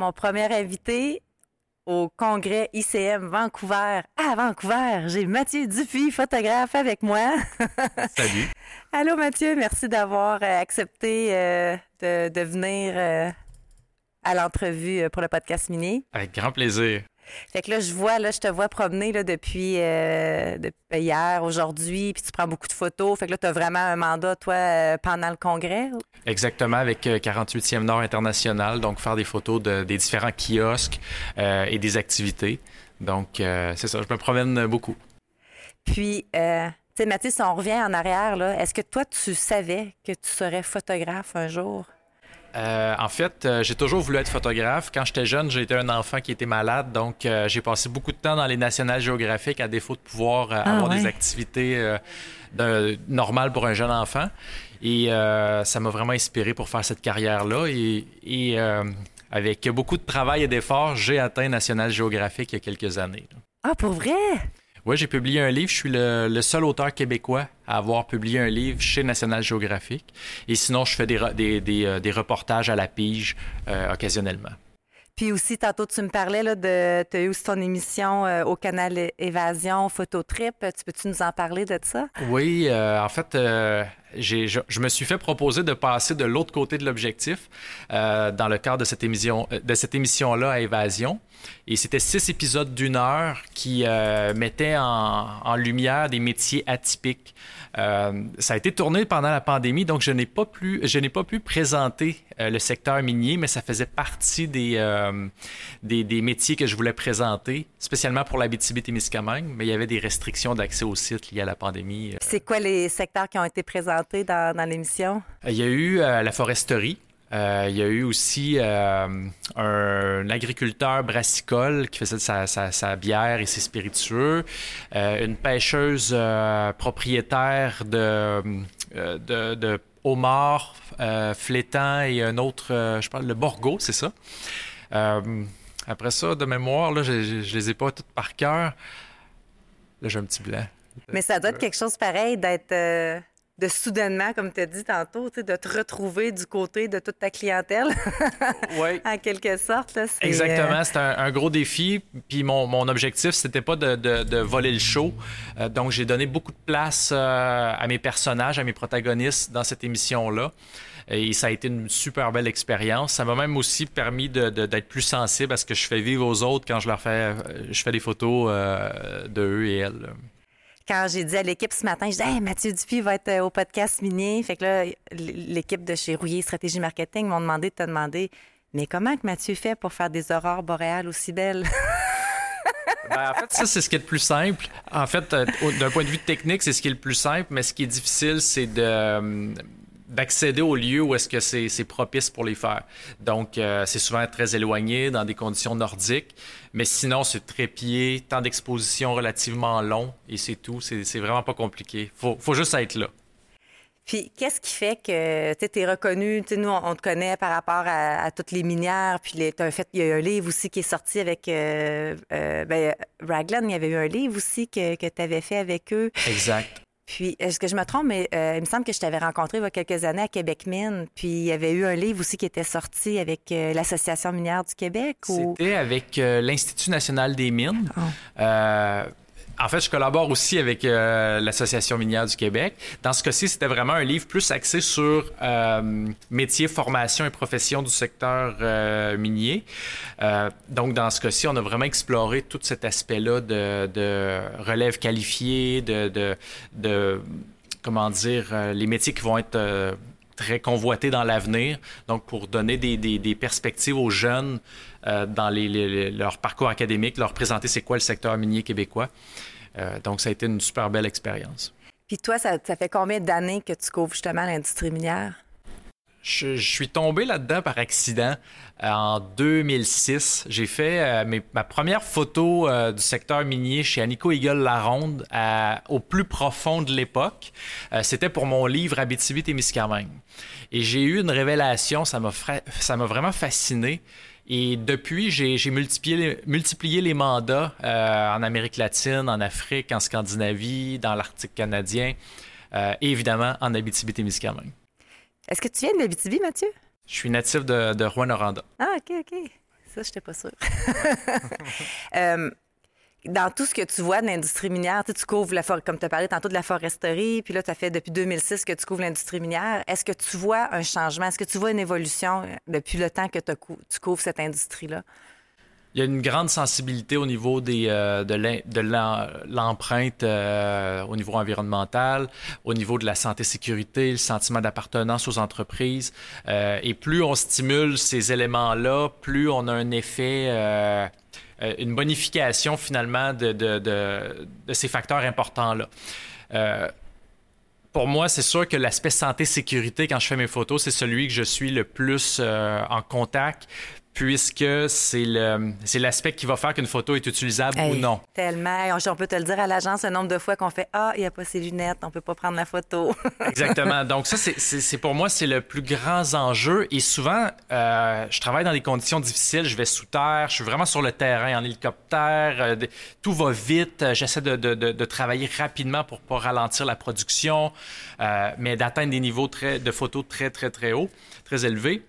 Mon premier invité au congrès ICM Vancouver à Vancouver, j'ai Mathieu Dupuis, photographe avec moi. Salut. Allô Mathieu, merci d'avoir euh, accepté euh, de, venir euh, à l'entrevue pour le podcast minier. Avec grand plaisir. Fait que là, je vois, là, je te vois promener là, depuis, euh, hier, aujourd'hui, puis tu prends beaucoup de photos. Fait que là, tu as vraiment un mandat, toi, euh, pendant le congrès? Exactement, avec 48e euh, Nord International, donc faire des photos de, des différents kiosques et des activités. Donc, c'est ça, je me promène beaucoup. Puis, tu sais, Mathis, si on revient en arrière, là, est-ce que toi, tu savais que tu serais photographe un jour? Euh, en fait, euh, j'ai toujours voulu être photographe. Quand j'étais jeune, été un enfant qui était malade, donc euh, j'ai passé beaucoup de temps dans les nationales géographiques à défaut de pouvoir ah, avoir des activités normales pour un jeune enfant. Et ça m'a vraiment inspiré pour faire cette carrière-là. Et, avec beaucoup de travail et d'efforts, j'ai atteint National Géographique il y a quelques années. Ah, pour vrai? Oui, j'ai publié un livre. Je suis le, seul auteur québécois à avoir publié un livre chez National Geographic. Et sinon, je fais des, des, euh, des, reportages à la pige euh, occasionnellement. Puis aussi, tantôt, tu me parlais là, de. Tu as eu aussi ton émission euh, au canal Évasion, Phototrip. Tu peux-tu nous en parler de ça? Oui, en fait, je, me suis fait proposer de passer de l'autre côté de l'objectif euh, dans le cadre de cette émission euh, de cette émission là à Évasion. Et c'était six épisodes d'une heure qui euh, mettaient en, lumière des métiers atypiques. Ça a été tourné pendant la pandémie donc je n'ai pas pu je n'ai pas pu présenter le secteur minier mais ça faisait partie des, métiers que je voulais présenter spécialement pour l'Abitibi-Témiscamingue mais il y avait des restrictions d'accès au site liées à la pandémie c'est quoi les secteurs qui ont été présentés dans, l'émission? Il y a eu euh, la foresterie. Euh, il y a eu aussi euh, un, agriculteur brassicole qui faisait sa, bière et ses spiritueux, une pêcheuse propriétaire de, de, de homards, flétans et un autre, je parle, le borgo, c'est ça? après ça, de mémoire, là, je, ne les ai pas toutes par cœur. Là, j'ai un petit blanc. Mais ça doit être quelque chose pareil d'être de soudainement, comme tu as dit tantôt, de te retrouver du côté de toute ta clientèle. oui. En quelque sorte. Exactement. Euh, C'était un, gros défi. Puis mon, mon objectif, c'était pas de, de, voler le show. Euh, donc, j'ai donné beaucoup de place euh, à mes personnages, à mes protagonistes dans cette émission-là. Et ça a été une super belle expérience. Ça m'a même aussi permis d'être plus sensible à ce que je fais vivre aux autres quand je leur fais, je fais des photos de eux et elles quand j'ai dit à l'équipe ce matin, je dis hey, Mathieu Dupuis va être euh, au podcast minier. Fait que là, l'équipe de chez Rouillé Stratégie Marketing m'ont demandé de te demander Mais comment que Mathieu fait pour faire des aurores boréales aussi belles? Ben, en fait, ça, c'est ce qui est le plus simple. En fait, euh, d'un point de vue technique, c'est ce qui est le plus simple, mais ce qui est difficile, c'est de euh, d'accéder au lieu où est-ce que c'est propice pour les faire. Donc, euh, c'est souvent très éloigné dans des conditions nordiques, mais sinon, c'est trépied, temps d'exposition relativement long et c'est tout. C'est vraiment pas compliqué. Faut, faut juste être là. Puis, qu'est-ce qui fait que tu es reconnu? Nous, on, te connaît par rapport à, toutes les minières. Puis, as fait, il y a un livre aussi qui est sorti avec euh, euh, ben, Raglan. Il y avait eu un livre aussi que, que tu avais fait avec eux. Exact. Puis, est-ce que je me trompe, mais euh, il me semble que je t'avais rencontré il y a quelques années à Québec Mine. Puis, il y avait eu un livre aussi qui était sorti avec euh, l'Association minière du Québec. C'était avec euh, l'Institut national des mines. Oh. En fait, je collabore aussi avec euh, l'Association minière du Québec. Dans ce cas-ci, c'était vraiment un livre plus axé sur euh, métiers, formation et profession du secteur euh, minier. donc, dans ce cas-ci, on a vraiment exploré tout cet aspect-là de, relève qualifiée, de, de, comment dire, les métiers qui vont être très convoités dans l'avenir. Donc, pour donner des, perspectives aux jeunes dans leur parcours académique, leur présenter c'est quoi le secteur minier québécois. Euh, donc, ça a été une super belle expérience. Puis toi, ça, fait combien d'années que tu couvres justement l'industrie minière? Je, suis tombé là-dedans par accident euh, en 2006. J'ai fait euh, ma première photo euh, du secteur minier chez Anico Eagle Laronde au plus profond de l'époque. C'était pour mon livre Abitibi-Témiscamingue. Et j'ai eu une révélation, ça m'a, vraiment fasciné. Et depuis, j'ai, multiplié, multiplié, les mandats en Amérique latine, en Afrique, en Scandinavie, dans l'Arctique canadien et évidemment en Abitibi-Témiscamingue. Est-ce que tu viens de l'Abitibi, Mathieu? Je suis natif de, de Rouen-Noranda. Ah, OK, OK. Ça, je n'étais pas sûre. Euh, dans tout ce que tu vois de l'industrie minière, tu, couvres, la comme tu as parlé tantôt de la foresterie, puis là, tu as fait depuis 2006 que tu couvres l'industrie minière. Est-ce que tu vois un changement? Est-ce que tu vois une évolution depuis le temps que tu couvres cette industrie-là? Il y a une grande sensibilité au niveau des, euh, de l'empreinte euh, au niveau environnemental, au niveau de la santé-sécurité, le sentiment d'appartenance aux entreprises. Euh, et plus on stimule ces éléments-là, plus on a un effet, une bonification finalement de ces facteurs importants-là pour moi, c'est sûr que l'aspect santé-sécurité, quand je fais mes photos, c'est celui que je suis le plus en contact puisque c'est le c'est l'aspect qui va faire qu'une photo est utilisable ou non. Tellement. On peut te le dire à l'agence le nombre de fois qu'on fait Ah, il n'y a pas ses lunettes, on peut pas prendre la photo. Exactement. Donc ça, c'est pour moi, c'est le plus grand enjeu. Et souvent, euh, je travaille dans des conditions difficiles. Je vais sous terre, je suis vraiment sur le terrain en hélicoptère. Euh, tout va vite. J'essaie de, de, de, travailler rapidement pour pas ralentir la production, euh, mais d'atteindre des niveaux très, de photos très, très, très hauts, très élevés.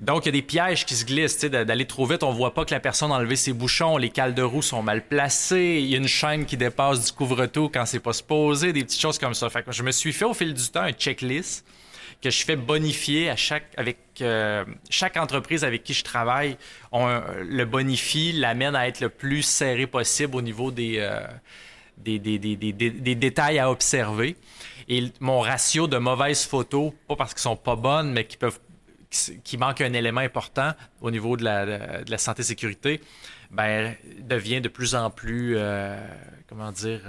Donc, il y a des pièges qui se glissent, d'aller trop vite. On voit pas que la personne a enlevé ses bouchons, les cales de roue sont mal placées, il y a une chaîne qui dépasse du couvre-tout quand c'est pas supposé, des petites choses comme ça. Je me suis fait au fil du temps un checklist que je fais bonifier à chaque avec euh, chaque entreprise avec qui je travaille. Le bonifie, l'amène à être le plus serré possible au niveau des, euh, des, des, des, détails à observer. Et mon ratio de mauvaises photos, pas parce qu'elles sont pas bonnes, mais qui peuvent qui manque un élément important au niveau de la, de la santé-sécurité, ben, devient de plus en plus, euh, comment dire,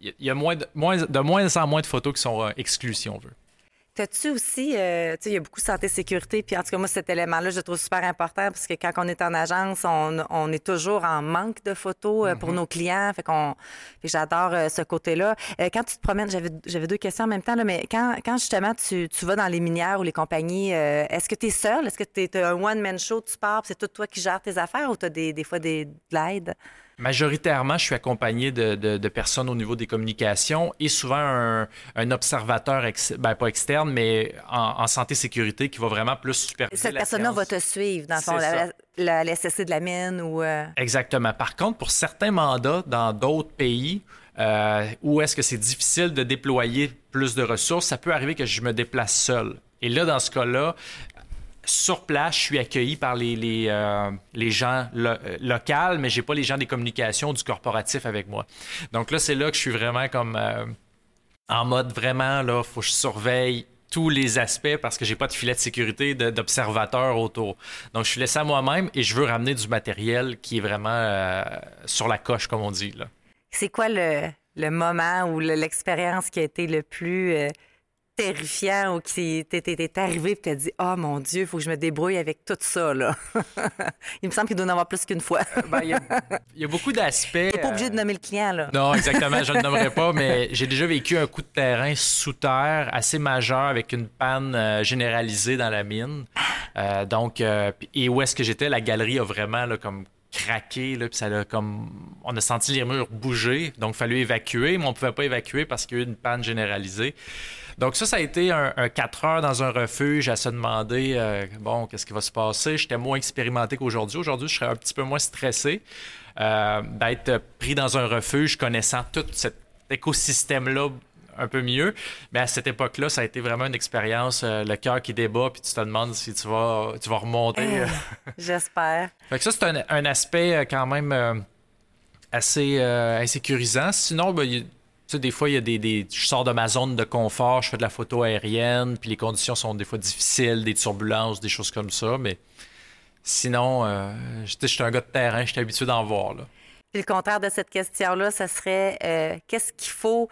il euh, y a moins de, moins, de moins en moins de photos qui sont euh, exclues, si on veut. T'as-tu aussi, euh, tu sais, il y a beaucoup de santé sécurité, puis en tout cas, moi, cet élément-là, je le trouve super important parce que quand on est en agence, on, on est toujours en manque de photos euh, pour mm-hmm. nos clients. Fait qu'on, j'adore euh, ce côté-là. quand tu te promènes, j'avais, j'avais deux questions en même temps, là, mais quand, quand justement tu, tu vas dans les minières ou les compagnies, est-ce que tu es seul? Est-ce que tu es un one-man show, tu pars, c'est tout toi qui gères tes affaires ou tu as des, des fois des, de l'aide? Majoritairement, je suis accompagné de, personnes au niveau des communications et souvent un, observateur, ben, pas externe, mais en, santé-sécurité qui va vraiment plus superviser. Cette personne-là va te suivre, dans le fond, la, la, SSC de la mine ou. Euh, Exactement. Par contre, pour certains mandats dans d'autres pays, euh, où est-ce que c'est difficile de déployer plus de ressources, ça peut arriver que je me déplace seul. Et là, dans ce cas-là, sur place, je suis accueilli par les, euh, gens euh, locaux, mais j'ai pas les gens des communications du corporatif avec moi. Donc là, c'est là que je suis vraiment comme euh, en mode vraiment, là, faut que je surveille tous les aspects parce que j'ai pas de filet de sécurité d'observateur autour. Donc, je suis laissé à moi-même et je veux ramener du matériel qui est vraiment sur la coche, comme on dit. C'est quoi le moment ou l'expérience qui a été le plus terrifiant ou qui t'es arrivé et t'as dit oh mon dieu il faut que je me débrouille avec tout ça là il me semble qu'il doit en avoir plus qu'une fois. Ben, il, y a, beaucoup d'aspects t'es pas obligé de nommer le client là. Non exactement je ne le nommerai pas mais j'ai déjà vécu un coup de terrain sous terre assez majeur avec une panne euh, généralisée dans la mine. Euh, donc euh, et où est-ce que j'étais? La galerie a vraiment là, comme craqué, là, puis ça a comme. On a senti les murs bouger, donc il fallait évacuer, mais on ne pouvait pas évacuer parce qu'il y a eu une panne généralisée. Donc ça, ça a été un, 4 heures dans un refuge à se demander, euh, bon, qu'est-ce qui va se passer? J'étais moins expérimenté qu'aujourd'hui. Aujourd'hui, je serais un petit peu moins stressé euh, d'être pris dans un refuge connaissant tout cet écosystème-là un peu mieux. Mais à cette époque-là, ça a été vraiment une expérience, euh, le cœur qui débat, puis tu te demandes si tu vas, tu vas remonter. Eh, j'espère. Fait que ça, c'est un, aspect quand même assez insécurisant. Sinon, ben, des fois, il y a des, je sors de ma zone de confort, je fais de la photo aérienne, puis les conditions sont des fois difficiles, des turbulences, des choses comme ça, mais sinon, euh, je suis un gars de terrain, je suis habitué d'en voir. Là. Puis le contraire de cette question-là, ce serait euh, qu'est-ce qu'il faut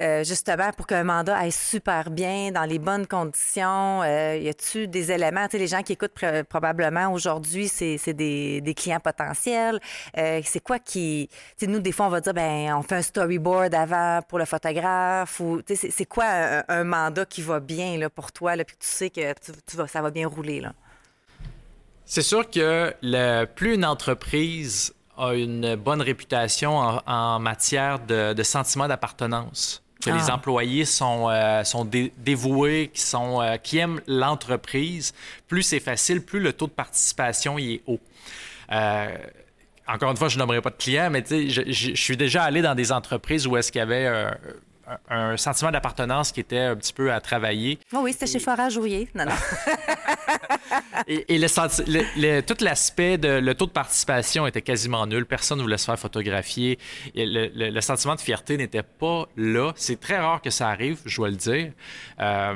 euh, justement, pour qu'un mandat aille super bien, dans les bonnes conditions? Euh, y a-tu des éléments? Les gens qui écoutent probablement aujourd'hui, c'est des, des, clients potentiels. Euh, c'est quoi qui. Nous, des fois, on va dire, ben, on fait un storyboard avant pour le photographe. c'est quoi un, mandat qui va bien là, pour toi, là, puis tu sais que tu, vas, ça va bien rouler? là? C'est sûr que le, plus une entreprise a une bonne réputation en, matière de, de sentiment d'appartenance que les ah. employés sont, euh, sont dévoués, qui, sont, euh, qui aiment l'entreprise, plus c'est facile, plus le taux de participation y est haut. Euh, encore une fois, je nommerai pas de clients, mais je, je, suis déjà allé dans des entreprises où est-ce qu'il y avait un sentiment d'appartenance qui était un petit peu à travailler. Oh oui, c'était chez Forage Rouillé. Non, non. et, le, tout l'aspect de le taux de participation était quasiment nul. Personne ne voulait se faire photographier. le, sentiment de fierté n'était pas là. C'est très rare que ça arrive, je dois le dire. Euh,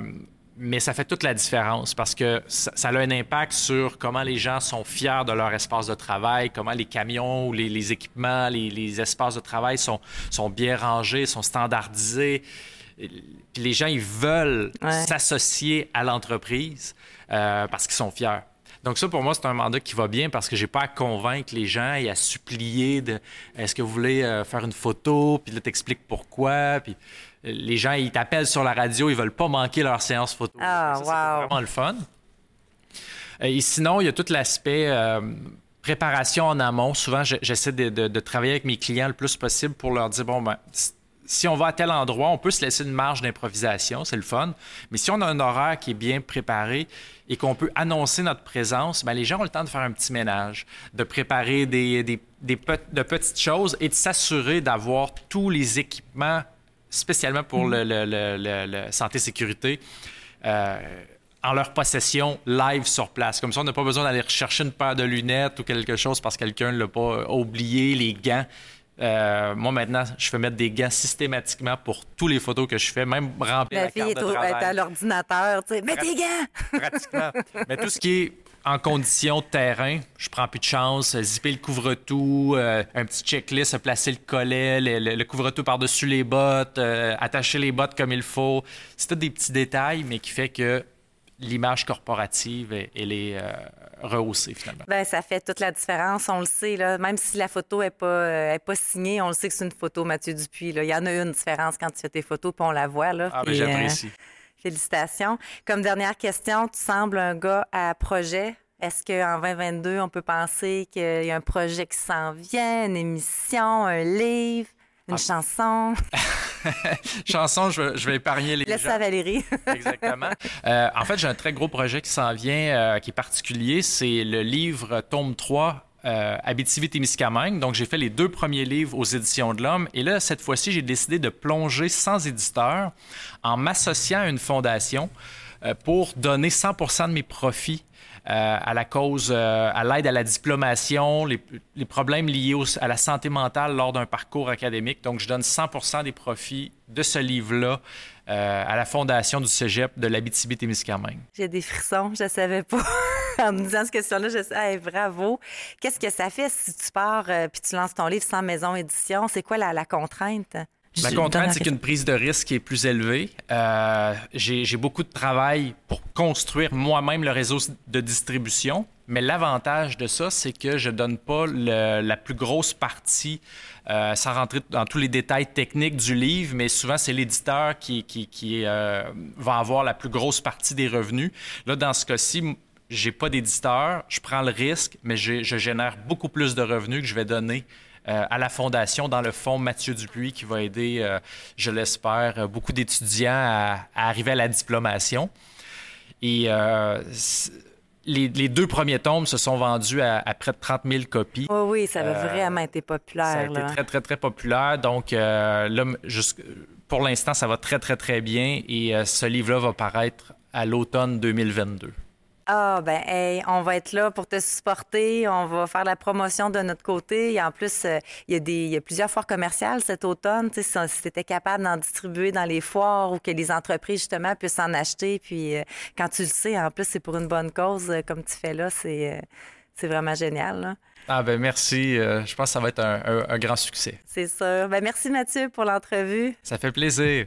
mais ça fait toute la différence parce que ça, a un impact sur comment les gens sont fiers de leur espace de travail, comment les camions ou les, équipements, les, espaces de travail sont, sont bien rangés, sont standardisés. Puis les gens, ils veulent s'associer à l'entreprise euh, parce qu'ils sont fiers. Donc ça, pour moi, c'est un mandat qui va bien parce que j'ai pas à convaincre les gens et à supplier de est-ce que vous voulez euh, faire une photo, puis là, t'expliques pourquoi, puis les gens, ils t'appellent sur la radio, ils veulent pas manquer leur séance photo. Ah, wow. C'est vraiment le fun. Euh, et sinon, il y a tout l'aspect euh, préparation en amont. Souvent, j'essaie de, travailler avec mes clients le plus possible pour leur dire, bon, ben, si on va à tel endroit, on peut se laisser une marge d'improvisation, c'est le fun. Mais si on a un horaire qui est bien préparé et qu'on peut annoncer notre présence, ben les gens ont le temps de faire un petit ménage, de préparer des, des, de petites choses et de s'assurer d'avoir tous les équipements spécialement pour mm. le, santé-sécurité, euh, en leur possession live sur place. Comme ça, on n'a pas besoin d'aller chercher une paire de lunettes ou quelque chose parce que quelqu'un ne l'a pas oublié, les gants. Euh, moi, maintenant, je fais mettre des gants systématiquement pour toutes les photos que je fais, même remplir la, la fille est, à l'ordinateur, tu sais, mets tes gants! Pratiquement. Mais tout ce qui est en condition de terrain, je prends plus de chance, zipper le couvre-tout, euh, un petit checklist, placer le collet, le, couvre-tout par-dessus les bottes, euh, attacher les bottes comme il faut. C'est des petits détails, mais qui fait que l'image corporative, elle est euh, rehaussée finalement. Bien, ça fait toute la différence, on le sait. Là. Même si la photo n'est pas, est pas signée, on le sait que c'est une photo Mathieu Dupuis. Là. Il y en a une différence quand tu fais tes photos, puis on la voit. Là, ah, ben, j'apprécie. Félicitations. Comme dernière question, tu sembles un gars à projet. Est-ce qu'en 2022, on peut penser qu'il y a un projet qui s'en vient, une émission, un livre, une ah. chanson? chanson, je, vais épargner les Laisse ça Valérie. Exactement. Euh, en fait, j'ai un très gros projet qui s'en vient, euh, qui est particulier. C'est le livre Tome 3 euh, Abitibi-Témiscamingue. Donc, j'ai fait les deux premiers livres aux Éditions de l'Homme. Et là, cette fois-ci, j'ai décidé de plonger sans éditeur en m'associant à une fondation pour donner 100% de mes profits euh, à la cause, euh, à l'aide à la diplomation, les, problèmes liés à la santé mentale lors d'un parcours académique. Donc, je donne 100% des profits de ce livre-là euh, à la fondation du cégep de l'Abitibi-Témiscamingue. J'ai des frissons, je ne savais pas. en me disant cette question-là, je sais, bravo. Qu'est-ce que ça fait si tu pars puis tu lances ton livre sans maison édition? C'est quoi la contrainte? La contrainte, c'est qu'une prise de risque est plus élevée. Euh, j'ai beaucoup de travail pour construire moi-même le réseau de distribution, mais l'avantage de ça, c'est que je donne pas la plus grosse partie, euh, sans rentrer dans tous les détails techniques du livre, mais souvent c'est l'éditeur qui, qui, euh, va avoir la plus grosse partie des revenus. Là, dans ce cas-ci, j'ai pas d'éditeur, je prends le risque, mais je génère beaucoup plus de revenus que je vais donner euh, à la Fondation dans le fonds Mathieu Dupuis qui va aider, euh, je l'espère, euh, beaucoup d'étudiants à, arriver à la diplomation. Et les, deux premiers tomes se sont vendus à, près de 30 000 copies. Oh oui, ça a vraiment été populaire. Ça a été très, très, très populaire. Donc, là, pour l'instant, ça va très, très, très bien. Et ce livre-là va paraître à l'automne 2022. Ah, ben, hey, on va être là pour te supporter. On va faire la promotion de notre côté. Et en plus, euh, il y, a des, y a plusieurs foires commerciales cet automne. Si tu capable d'en distribuer dans les foires ou que les entreprises, justement, puissent en acheter. Puis, euh, quand tu le sais, en plus, c'est pour une bonne cause, euh, comme tu fais là, c'est C'est vraiment génial. Ah ben merci. je pense que ça va être un, un grand succès. C'est ça. Ben merci Mathieu pour l'entrevue. Ça fait plaisir.